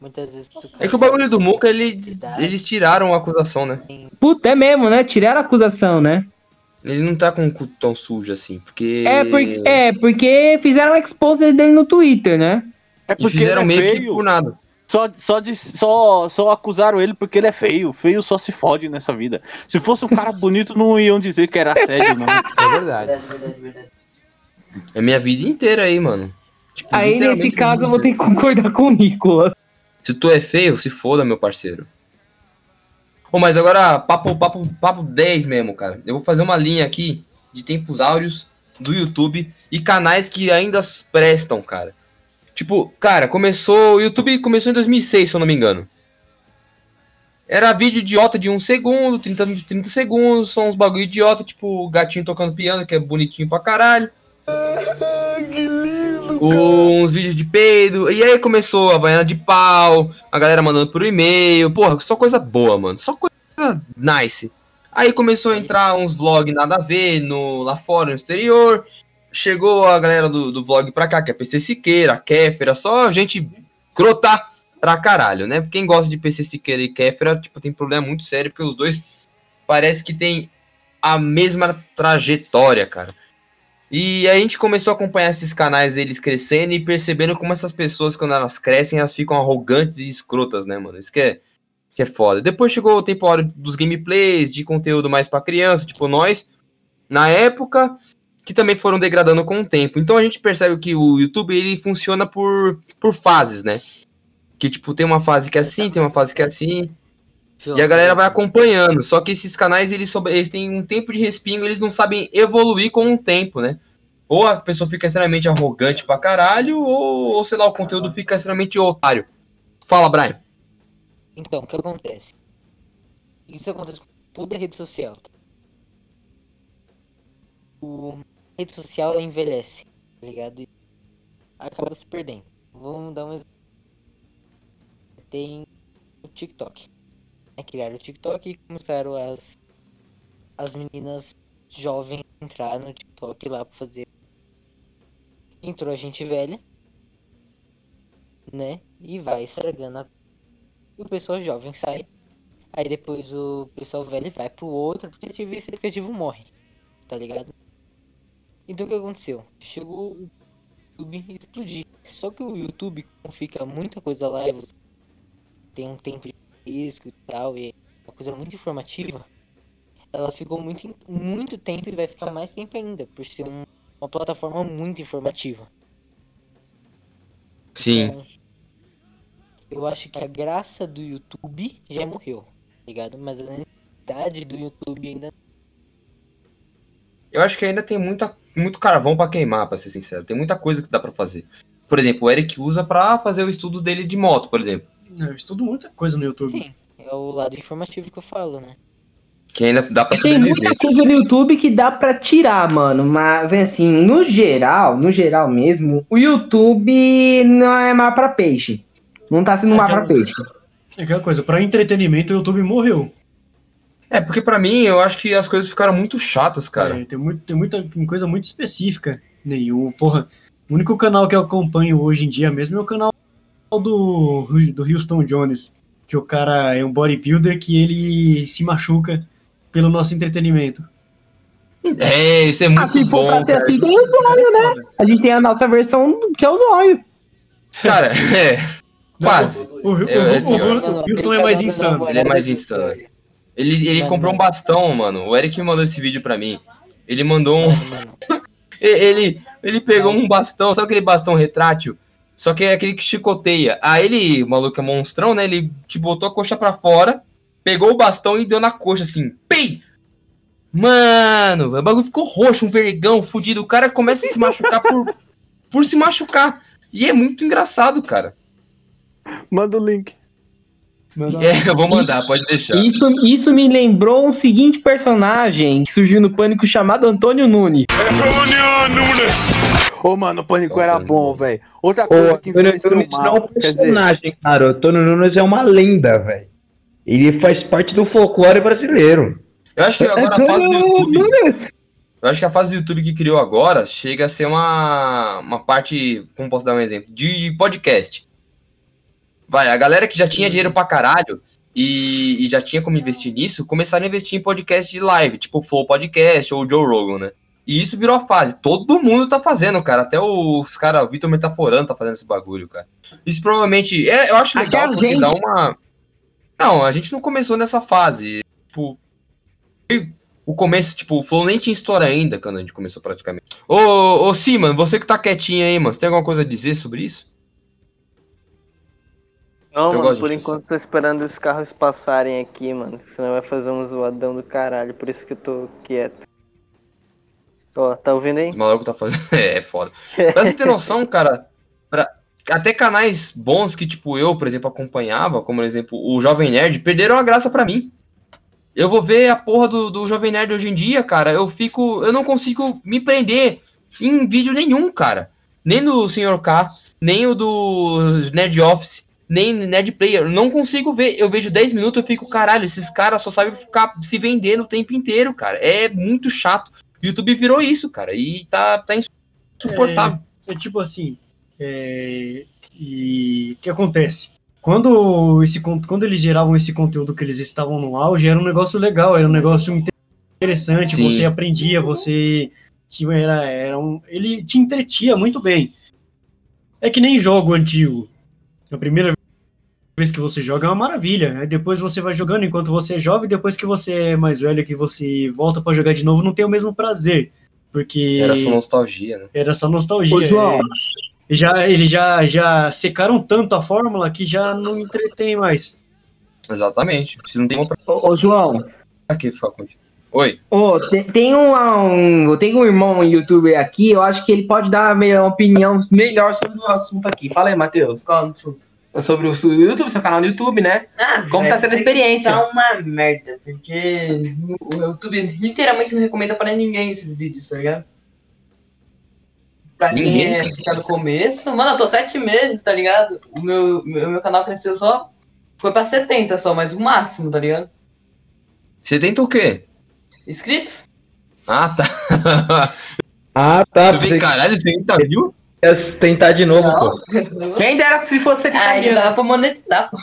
Muitas vezes tu É que o bagulho do Muca, eles, eles tiraram a acusação, né? Puta, é mesmo, né? Tiraram a acusação, né? Ele não tá com o cu tão sujo assim, porque... É, porque, é, porque fizeram um expose dele no Twitter, né? É E fizeram ele é meio que por nada. Só, só, de, só, só acusaram ele porque ele é feio. Feio só se fode nessa vida. Se fosse um cara bonito, não iam dizer que era assédio, não. É verdade. É minha vida inteira aí, mano. Tipo, Aí, nesse caso, eu vou ter que concordar com o Nicolas. Se tu é feio, se foda, meu parceiro. Ô, mas agora, papo, papo, papo 10 mesmo, cara. Eu vou fazer uma linha aqui de tempos áureos do YouTube e canais que ainda prestam, cara. Tipo, cara, começou. O YouTube começou em 2006, se eu não me engano. Era vídeo idiota de 1 segundo, 30, 30 segundos, são uns bagulho idiota, tipo gatinho tocando piano, que é bonitinho pra caralho. Que lindo! uns vídeos de peido. E aí começou a banhana de pau, a galera mandando por e-mail. Porra, só coisa boa, mano. Só coisa nice. Aí começou a entrar uns vlogs nada a ver no, lá fora, no exterior. Chegou a galera do, do vlog pra cá, que é PC Siqueira, Kéfera, só gente crota pra caralho, né? Quem gosta de PC Siqueira e Kéfera, tipo, tem problema muito sério, porque os dois parece que tem a mesma trajetória, cara. E a gente começou a acompanhar esses canais deles crescendo e percebendo como essas pessoas, quando elas crescem, elas ficam arrogantes e escrotas, né, mano? Isso que é, que é foda. Depois chegou o tempo dos gameplays, de conteúdo mais pra criança, tipo nós, na época, que também foram degradando com o tempo. Então a gente percebe que o YouTube ele funciona por, por fases, né? Que tipo, tem uma fase que é assim, tem uma fase que é assim. E a galera vai acompanhando. Só que esses canais, eles, soube- eles têm um tempo de respingo, eles não sabem evoluir com o tempo, né? Ou a pessoa fica extremamente arrogante pra caralho, ou, ou sei lá, o conteúdo fica extremamente otário. Fala, Brian. Então, o que acontece? Isso acontece com toda rede social. tá? O a rede social ela envelhece, tá ligado? E acaba se perdendo. Vamos dar um exemplo. Tem o TikTok. É, criaram o TikTok e começaram as as meninas jovens entrar no TikTok lá pra fazer. Entrou a gente velha, né? E vai estragando a e o pessoal jovem sai. Aí depois o pessoal velho vai pro outro aplicativo e esse aplicativo morre. Tá ligado? Então o que aconteceu? Chegou o YouTube explodir. Só que o YouTube, como fica muita coisa lá e você tem um tempo de risco e tal, e uma coisa muito informativa, ela ficou muito, muito tempo e vai ficar mais tempo ainda, por ser um- uma plataforma muito informativa. Sim. Então, eu acho que a graça do YouTube já morreu, tá ligado? Mas a necessidade do YouTube ainda Eu acho que ainda tem muita, muito carvão pra queimar, pra ser sincero. Tem muita coisa que dá pra fazer. Por exemplo, o Eric usa pra fazer o estudo dele de moto, por exemplo. Eu estudo muita coisa no YouTube. Sim, é o lado informativo que eu falo, né? Que ainda dá pra Tem muita coisa no YouTube que dá pra tirar, mano. Mas assim, no geral, no geral mesmo, o YouTube não é mais pra peixe. Não tá sendo mais pra peixe. É aquela coisa, pra entretenimento o YouTube morreu. É, porque pra mim, eu acho que as coisas ficaram muito chatas, cara. É, tem, muito, tem muita coisa muito específica. Nenhum, porra. O único canal que eu acompanho hoje em dia mesmo é o canal do, do Houston Jones. Que o cara é um bodybuilder que ele se machuca pelo nosso entretenimento. É, isso é Ah, muito se for bom, pra ter cara. assim, tem o zóio, né? A gente tem a nossa versão que é o zóio. Cara, é. Quase. O, o, É, é o- Houston é mais insano. Ele é mais insano. Ele, ele comprou um bastão, mano. O Eric mandou esse vídeo pra mim. Ele mandou um. [LAUGHS] Ele, ele pegou um bastão, sabe aquele bastão retrátil? Só que é aquele que chicoteia. Aí ele, o maluco é monstrão, né? Ele te botou a coxa pra fora, pegou o bastão e deu na coxa assim. Pei! Mano, o bagulho ficou roxo, um vergão, fudido. O cara começa a se machucar por, [LAUGHS] por se machucar. E é muito engraçado, cara. Manda o link. É, eu vou mandar, pode deixar. Isso, isso me lembrou um seguinte personagem que surgiu no Pânico chamado Antônio Nunes. Antônio Nunes! Ô, mano, o Pânico era bom, velho. Outra coisa que Antônio envelheceu Nunes não é mal. um Quer dizer, personagem, cara. O Antônio Nunes é uma lenda, velho. Ele faz parte do folclore brasileiro. Eu acho que agora a fase do YouTube. Eu acho que a fase do YouTube que criou agora chega a ser uma, uma parte, como posso dar um exemplo, de podcast. Vai, a galera que já tinha dinheiro pra caralho e, e já tinha como investir nisso, começaram a investir em podcast de live, tipo Flow Podcast ou Joe Rogan, né? E isso virou a fase. Todo mundo tá fazendo, cara. Até os caras, o Vitor Metaforando tá fazendo esse bagulho, cara. Isso provavelmente. É, eu acho legal porque gente. dá uma. Não, a gente não começou nessa fase. Tipo, o começo, tipo, o Flow nem tinha história ainda quando a gente começou praticamente. Ô, ô Siman, você que tá quietinho aí, mano, você tem alguma coisa a dizer sobre isso? Não, Eu mano, por enquanto tô esperando os carros passarem aqui, mano. Senão vai fazer um zoadão do caralho. Por isso que eu tô quieto. Ó, tá ouvindo aí? Os malucos tá fazendo. [LAUGHS] É, é foda. Pra você ter noção, cara, pra- até canais bons que, tipo, eu, por exemplo, acompanhava, como por exemplo, o Jovem Nerd, perderam a graça pra mim. Eu vou ver a porra do, do Jovem Nerd hoje em dia, cara. Eu fico. Eu não consigo me prender em vídeo nenhum, cara. Nem do Sr. K, nem o do Nerd Office, nem Nerd Player. Não consigo ver. Eu vejo 10 minutos, eu fico, caralho, esses caras só sabem ficar se vendendo o tempo inteiro, cara. É muito chato. O YouTube virou isso, cara. E tá, tá insuportável. É, é tipo assim, é, e o que acontece? Quando, esse, quando eles geravam esse conteúdo que eles estavam no auge, era um negócio legal, era um negócio interessante, Sim. você aprendia, você tinha, era, era um, ele te entretia muito bem. É que nem jogo antigo. A primeira vez que você joga é uma maravilha. Aí depois você vai jogando enquanto você é jovem, depois que você é mais velho, que você volta pra jogar de novo, não tem o mesmo prazer. Porque Era só nostalgia, né? era só nostalgia. Ô, João. É, já, eles já, já secaram tanto a fórmula que já não entretém mais. Exatamente. Se não tem uma Ô, ô, João, ficar contigo. Oi. ô, tem, tem um, um, eu tenho um irmão youtuber aqui, eu acho que ele pode dar uma opinião melhor sobre o assunto aqui. Fala aí, Matheus. Qual o assunto? Sobre o YouTube, seu canal no YouTube, né? Ah, Como tá sendo a isso experiência? Tá uma merda, porque o YouTube literalmente não recomenda pra ninguém esses vídeos, tá ligado? Pra Ninguém, quem é no começo, mano, eu tô sete meses, tá ligado? O meu, meu, meu canal cresceu só. Foi pra 70 só, mas o máximo, tá ligado? Você tenta o quê? Inscritos? Ah, tá. Ah, tá. Eu vi, caralho, você ainda viu? Ia tentar de novo, pô. Quem dera se fosse Ah, já dava pra monetizar, pô.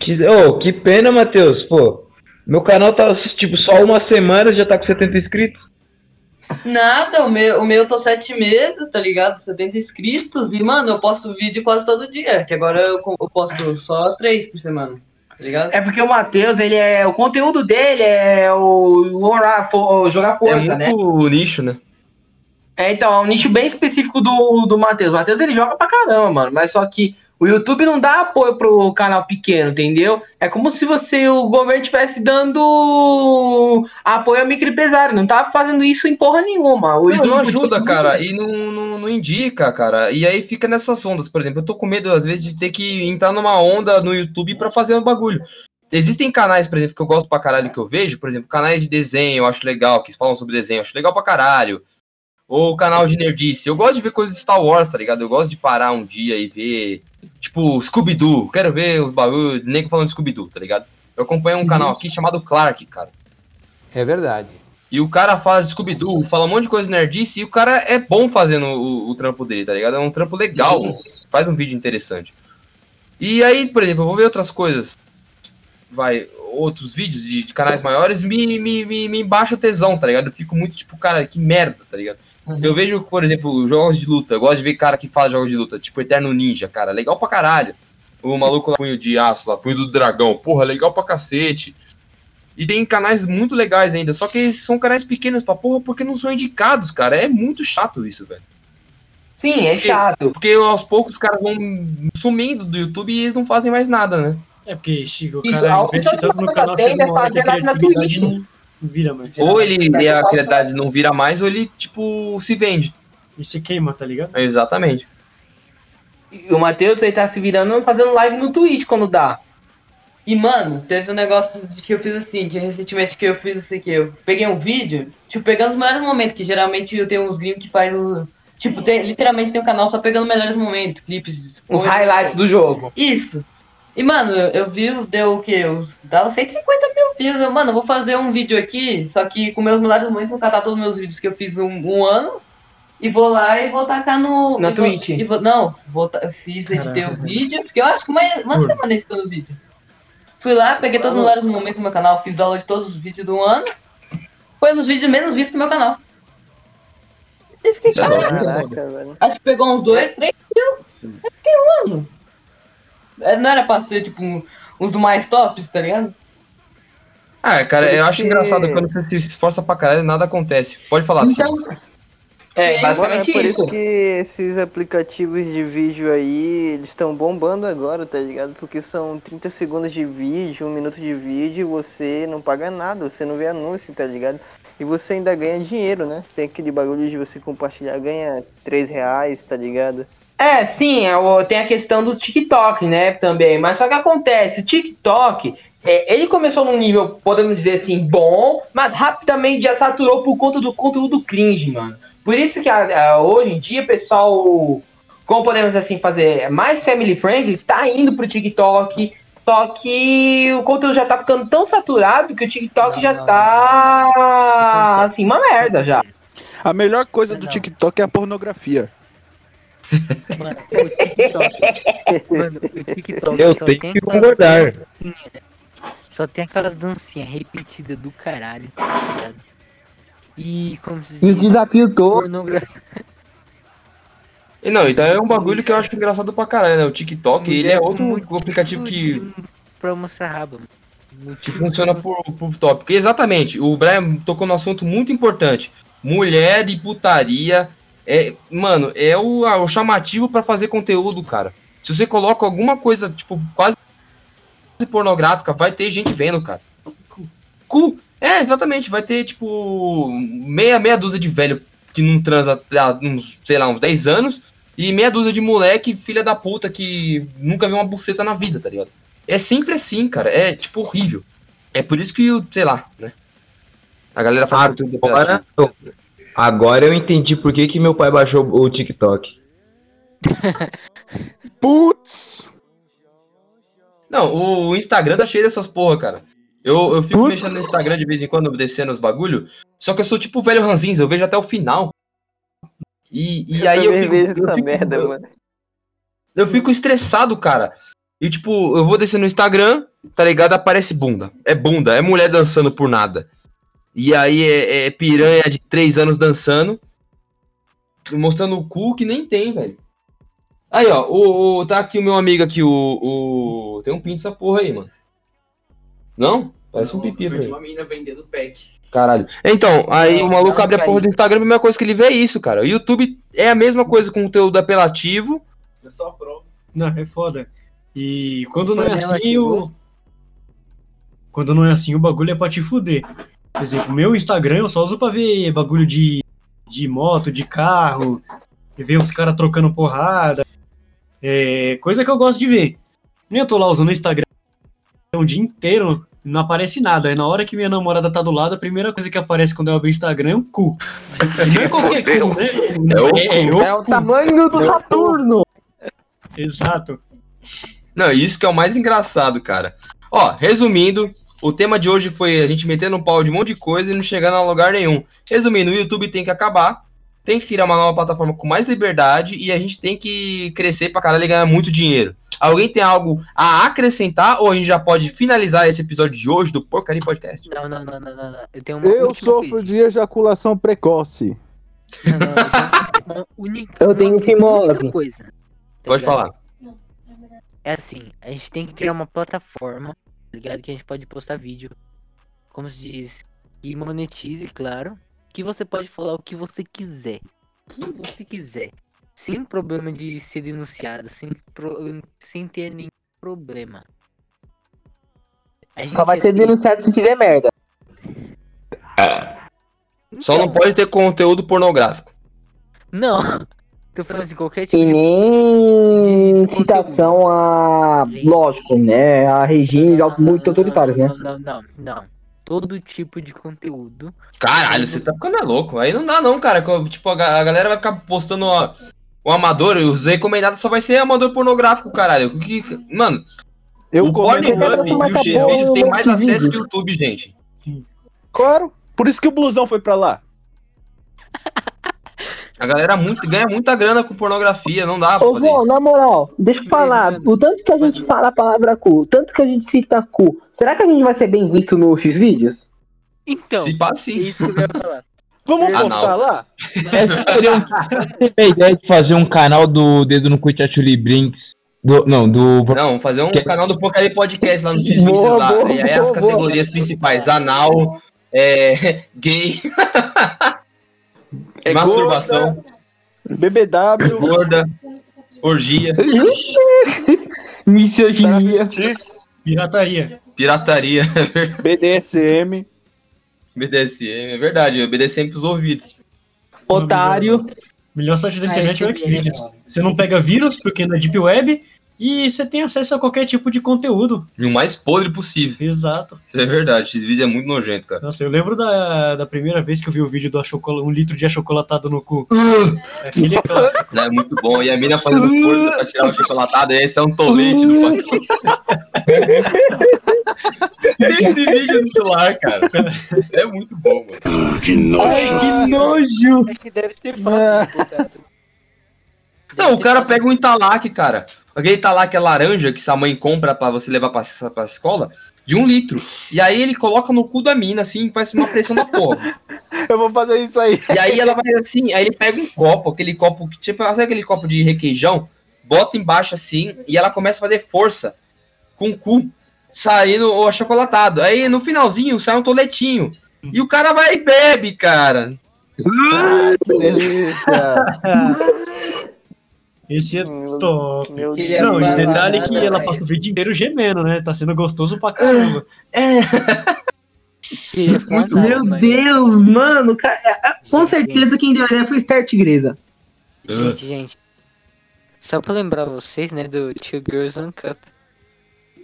Que, ô, que pena, Matheus, pô. Meu canal tá, tipo, só uma semana já tá com 70 inscritos. Nada, o meu, o meu eu tô sete meses, tá ligado? 70 inscritos e, mano, eu posto vídeo quase todo dia, que agora eu, eu posto só três por semana, tá ligado? É porque o Matheus, ele é. O conteúdo dele é o, o orar, fo- jogar É força, né? muito nicho, né? É, então, é um nicho bem específico do, do Matheus. O Matheus ele joga pra caramba, mano. Mas só que o YouTube não dá apoio pro canal pequeno, entendeu? É como se você, o governo estivesse dando apoio ao microempresário. Não tá fazendo isso em porra nenhuma. O Não, YouTube não ajuda, cara, e não, não, não indica, cara. E aí fica nessas ondas, por exemplo. Eu tô com medo, às vezes, de ter que entrar numa onda no YouTube pra fazer um bagulho. Existem canais, por exemplo, que eu gosto pra caralho que eu vejo, por exemplo, canais de desenho, eu acho legal, que falam sobre desenho, eu acho legal pra caralho. Ou o canal de nerdice. Eu gosto de ver coisas de Star Wars, tá ligado? Eu gosto de parar um dia e ver, tipo, Scooby-Doo. Quero ver os bagulhos, nego falando de Scooby-Doo, tá ligado? Eu acompanho um canal aqui chamado Clark, cara. É verdade. E o cara fala de Scooby-Doo, fala um monte de coisa nerdice, e o cara é bom fazendo o, o trampo dele, tá ligado? É um trampo legal, faz um vídeo interessante. E aí, por exemplo, eu vou ver outras coisas, vai, outros vídeos de, de canais maiores, me, me, me, me baixa o tesão, tá ligado? Eu fico muito tipo, cara, que merda, tá ligado? Eu vejo, por exemplo, jogos de luta, eu gosto de ver cara que fala jogos de luta, tipo Eterno Ninja, cara, legal pra caralho. O maluco lá, punho de aço lá, punho do dragão, porra, legal pra cacete. E tem canais muito legais ainda, só que são canais pequenos pra porra porque não são indicados, cara. É muito chato isso, velho. Sim, é chato. Porque aos poucos os caras vão sumindo do YouTube e eles não fazem mais nada, né? É porque, Chico, o cara investe tanto no canal, chega tem uma hora que a criatividade não vira mais. Ou ele e a criatividade não vira mais, ou ele, tipo, se vende. E se queima, tá ligado? Exatamente. E o Matheus, ele tá se virando fazendo live no Twitch quando dá. E, mano, teve um negócio de que eu fiz assim, que recentemente que eu fiz assim, que eu peguei um vídeo, tipo, pegando os melhores momentos, que geralmente eu tenho uns gringos que faz o. Tipo, tem, literalmente tem um canal só pegando melhores momentos, clipes. Os highlights do jogo. Isso. E, mano, eu, eu vi, deu o quê? Eu, dava 150 mil views. Eu, mano, eu vou fazer um vídeo aqui, só que com meus melhores momentos, vou catar todos os meus vídeos que eu fiz um, um ano. E vou lá e vou tacar no. Na e vou- Twitch. e vou- não, vou, fiz, editei o vídeo, porque eu acho que uma, uma semana editando o vídeo. Fui lá, peguei todos os melhores momentos do meu canal, fiz download de todos os vídeos do ano. Foi um dos vídeos menos vistos do meu canal. E fiquei, caralho. Caraca, velho. Acho que pegou uns dois, três mil. Eu fiquei, mano. É, Não era pra ser, tipo, um, um dos mais tops, tá ligado? Ah, cara, eu acho Porque- engraçado quando você se esforça pra caralho nada acontece. Pode falar assim. Então, É, É basicamente por isso. isso que esses aplicativos de vídeo aí, eles estão bombando agora, tá ligado? Porque são 30 segundos de vídeo, um minuto de vídeo, você não paga nada, você não vê anúncio, tá ligado? E você ainda ganha dinheiro, né? Tem aquele bagulho de você compartilhar, ganha 3 reais, tá ligado? É, sim, é o- tem a questão do TikTok, né, também. Mas só que acontece, o TikTok, é, ele começou num nível, podemos dizer assim, bom, mas rapidamente já saturou por conta do conteúdo cringe, mano. Por isso que a- a- hoje em dia, pessoal, como podemos assim fazer, mais family friendly, tá indo pro TikTok. Só que o conteúdo já tá ficando tão saturado que o TikTok Não, já não, tá, assim, uma merda já. A melhor coisa Não, do não. TikTok é a pornografia. Mano, o TikTok. Mano, o TikTok Eu só tenho tem que aquelas concordar. Só tem aquelas dancinhas repetidas do caralho, tá ligado? E como se E diz, todos. pornografia. E não, então é um bagulho que eu acho engraçado pra caralho, né? O TikTok, ele é outro Muito aplicativo que, Pra mostrar rabo, mano. que funciona por, por top. Porque exatamente, o Brian tocou num assunto muito importante. Mulher e putaria. É, mano, é o, a- o chamativo pra fazer conteúdo, cara. Se você coloca alguma coisa, tipo, quase pornográfica, vai ter gente vendo, cara. Cu. É, exatamente. Vai ter, tipo, meia, meia dúzia de velho que não transa há uns, sei lá, uns 10 anos. E meia dúzia de moleque, filha da puta, que nunca viu uma buceta na vida, tá ligado? É sempre assim, cara. É, tipo, horrível. É por isso que, sei lá, né? A galera faz Agora. Agora eu entendi por que, que meu pai baixou o TikTok. [LAUGHS] Putz! Não, o Instagram tá cheio dessas porra, cara. Eu, eu fico mexendo no Instagram de vez em quando, descendo os bagulho. Só que eu sou tipo o velho Ranzins, eu vejo até o final. E, e aí eu fico, vejo eu essa fico- merda, eu- mano. eu fico estressado, cara. E tipo, eu vou descer no Instagram, tá ligado? Aparece bunda. É bunda, é mulher dançando por nada. E aí é, é piranha de 3 anos dançando. Mostrando o cu que nem tem, velho. Aí, ó, o, o- tá aqui o meu amigo aqui, o, o. Tem um pinto essa porra aí, mano. Não? Parece um pipi, velho. uma menina vendendo pack. Caralho. Então, aí Não, o maluco não abre a porra do Instagram, a primeira coisa que ele vê é isso, cara. O YouTube é a mesma coisa com conteúdo apelativo. É só prova. Não, é foda. E quando não é assim, o... Quando não é assim, o bagulho é pra te fuder. Por exemplo, meu Instagram eu só uso pra ver bagulho de, de moto, de carro, e ver uns caras trocando porrada. É, coisa que eu gosto de ver. Nem eu tô lá usando o Instagram o dia inteiro, não aparece nada. Aí na hora que minha namorada tá do lado, a primeira coisa que aparece quando eu abro o Instagram é um cu. [LAUGHS] Não é qualquer cu, né? É o É, cu. o É o cu. tamanho do Saturno. Exato. Não, isso que é o mais engraçado, cara. Ó, resumindo, o tema de hoje foi a gente metendo um pau de um monte de coisa e não chegando a lugar nenhum. Resumindo, o YouTube tem que acabar, tem que criar uma nova plataforma com mais liberdade e a gente tem que crescer pra caralho e ganhar muito dinheiro. Alguém tem algo a acrescentar ou a gente já pode finalizar esse episódio de hoje do Porcaria Podcast? Não, não, não, não, não, não. Eu tenho uma Eu sofro coisa. de ejaculação precoce. Não, não, eu tenho única, [LAUGHS] Eu tenho fimose. coisa. tá Pode ligado? falar. É assim, a gente tem que criar uma plataforma, ligado? Que a gente pode postar vídeo. Como se diz, que monetize, claro. Que você pode falar o que você quiser. O que você quiser. Sem problema de ser denunciado, sem, pro- sem ter nenhum problema. A gente Só vai ser denunciado se fizer merda. Só não pode ter conteúdo pornográfico. Não. Tô falando assim, qualquer tipo E nem citação a. Lógico, né? A regimes muito autoritários, né? Não, não, não, não. Todo tipo de conteúdo. Caralho, você tá ficando louco. Aí não dá não, cara. Tipo, a ga- a galera vai ficar postando o amador, os recomendados só vai ser amador pornográfico, caralho. O Que, mano, Eu o Pornhub e o Xvideos tem mais acesso que o YouTube, gente. Claro. Por isso que o blusão foi pra lá. A galera muito, ganha muita grana com pornografia, não dá pra Ô, fazer. Na moral, deixa eu falar. O tanto que a gente fala a palavra cu, o tanto que a gente cita cu, será que a gente vai ser bem visto no X-Vídeos? Então, Se pá, sim. isso que eu ia falar. Vamos postar lá? Essa seria um... A ideia de fazer um canal do Dedo no Cu Chachuli Brinks? Do, não, do... Não, fazer um Que- canal do Porcaria Podcast lá no X-Vídeos Boa, lá. boa, e aí as boa, categorias principais, anal, é, [LAUGHS] gay, [LAUGHS] É masturbação, BBW. gorda, orgia, Misoginia. Pirataria. pirataria, BDSM. BDSM, é verdade, BDSM pros ouvidos. Otário. Melhor site da internet é o Xvideos. é- Você não pega vírus, porque não é Deep Web, e você tem acesso a qualquer tipo de conteúdo. E o mais podre possível. Exato. Isso é verdade, esse vídeo é muito nojento, cara. Nossa, eu lembro da, da primeira vez que eu vi o vídeo do achocola, um litro de achocolatado no cu. Aquele é clássico. Né, muito bom. E a mina fazendo força pra tirar o chocolatado, e aí sai um tolete do pacote. [LAUGHS] Tem esse vídeo no celular, cara. É muito bom, mano. Ai, que nojo. É que deve ser fácil. postar. Não, o cara pega um Italac, cara. Aquele Italac é laranja que sua mãe compra pra você levar pra, pra escola, de um litro. E aí ele coloca no cu da mina, assim, parece uma pressão da porra. [LAUGHS] Eu vou fazer isso aí. E aí ela vai assim, aí ele pega um copo, aquele copo, que tipo, sabe aquele copo de requeijão? Bota embaixo assim, e ela começa a fazer força com o cu, saindo o achocolatado. Aí no finalzinho sai um toletinho. E o cara vai e bebe, cara. Que delícia. [LAUGHS] Esse é top. Meu Ele Deus. é Não, e detalhe que banana, ela passa o vídeo inteiro gemendo, né? Tá sendo gostoso pra caramba. Queria falar [LAUGHS] Muito Meu mas- Deus, mano. cara, é, é, com certeza quem deu a ideia foi Start Igreja. Gente, gente. Só pra lembrar vocês, né, do Two Girls One Cup.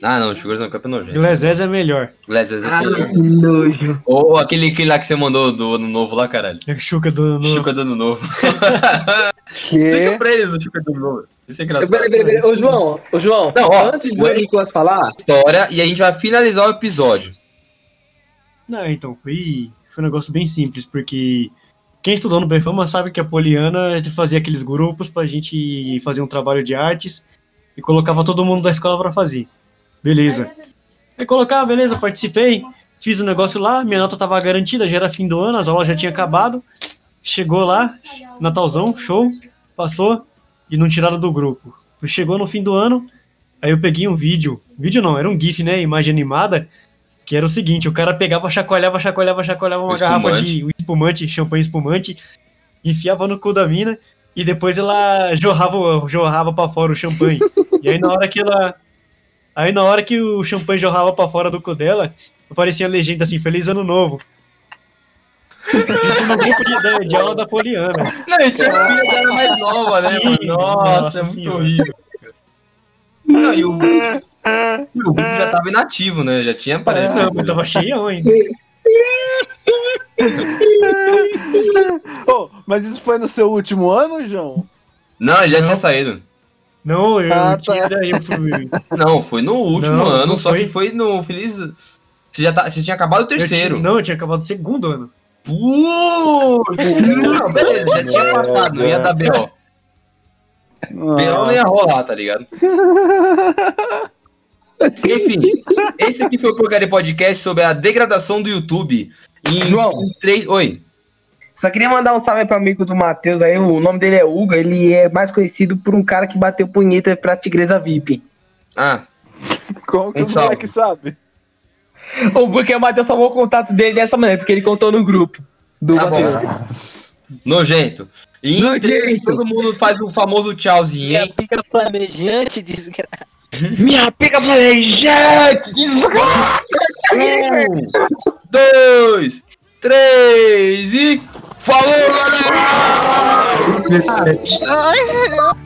Ah, não, Sugar no Cup é nojento. Glazes é melhor. Glazes é Ah, que nojo. Ou aquele, aquele lá que você mandou do ano novo lá, caralho. É Chuca do. No... Chuca do ano novo. [LAUGHS] Explica Que? pra eles o Chuca do ano novo. Isso é engraçado. Peraí, peraí, peraí. Ô, João, ô, João, Não, ó, antes do. Nicolas falar, História e a gente vai finalizar o episódio. Não, então, foi, foi um negócio bem simples, porque quem estudou no Benfama sabe que a Poliana fazia aqueles grupos pra gente fazer um trabalho de artes e colocava todo mundo da escola pra fazer. Beleza. Aí colocava, beleza, participei, fiz o negócio lá, minha nota tava garantida, já era fim do ano, as aulas já tinham acabado. Chegou lá, Natalzão, show, passou e não tiraram do grupo. Chegou no fim do ano, aí eu peguei um vídeo, vídeo não, era um GIF, né, imagem animada, que era o seguinte, o cara pegava, chacoalhava, chacoalhava, chacoalhava uma O garrafa espumante. de um espumante, champanhe espumante, enfiava no cu da mina e depois ela jorrava, jorrava para fora o champanhe. e aí na hora que ela aí na hora que o champanhe jorrava para fora do cu dela, aparecia a legenda assim, feliz ano novo. Isso no grupo de, de, de aula da Poliana. Não, a gente a filha dela mais nova, né, Sim, mano? Nossa, nossa é muito senhora. horrível. Não, e o, e o grupo já tava inativo, né? Já tinha aparecido. Não, tava cheião ainda. Ô, mas isso foi no seu último ano, João? Não, ele já Não. tinha saído. Não, eu Ah, tinha tá. eu fui, [LAUGHS] Não, foi no último Não, ano, não só foi. que foi no Feliz. Você já tá, você tinha acabado o eu tinha- terceiro. não, eu tinha acabado o segundo ano. Putz! Não, beleza, já tinha passado, não ia dar B.O. B.O. não ia rolar, tá ligado? Enfim, esse aqui foi o Porcaria Podcast sobre a degradação do YouTube. Em, João. em três. Oi. Só queria mandar um salve pro amigo do Matheus aí, o nome dele é Hugo, ele é mais conhecido por um cara que bateu punheta pra Tigresa VIP. Ah, Como que Um o salve. moleque sabe? Ou porque o Matheus salvou o contato dele dessa maneira, porque ele contou no grupo do Tá bom. Matheus. nojento. E Nojento. todo mundo faz o famoso tchauzinho, Minha hein? pica flamejante, desgraça. Minha pica planejante! Um, dois, três e. Falou, galera!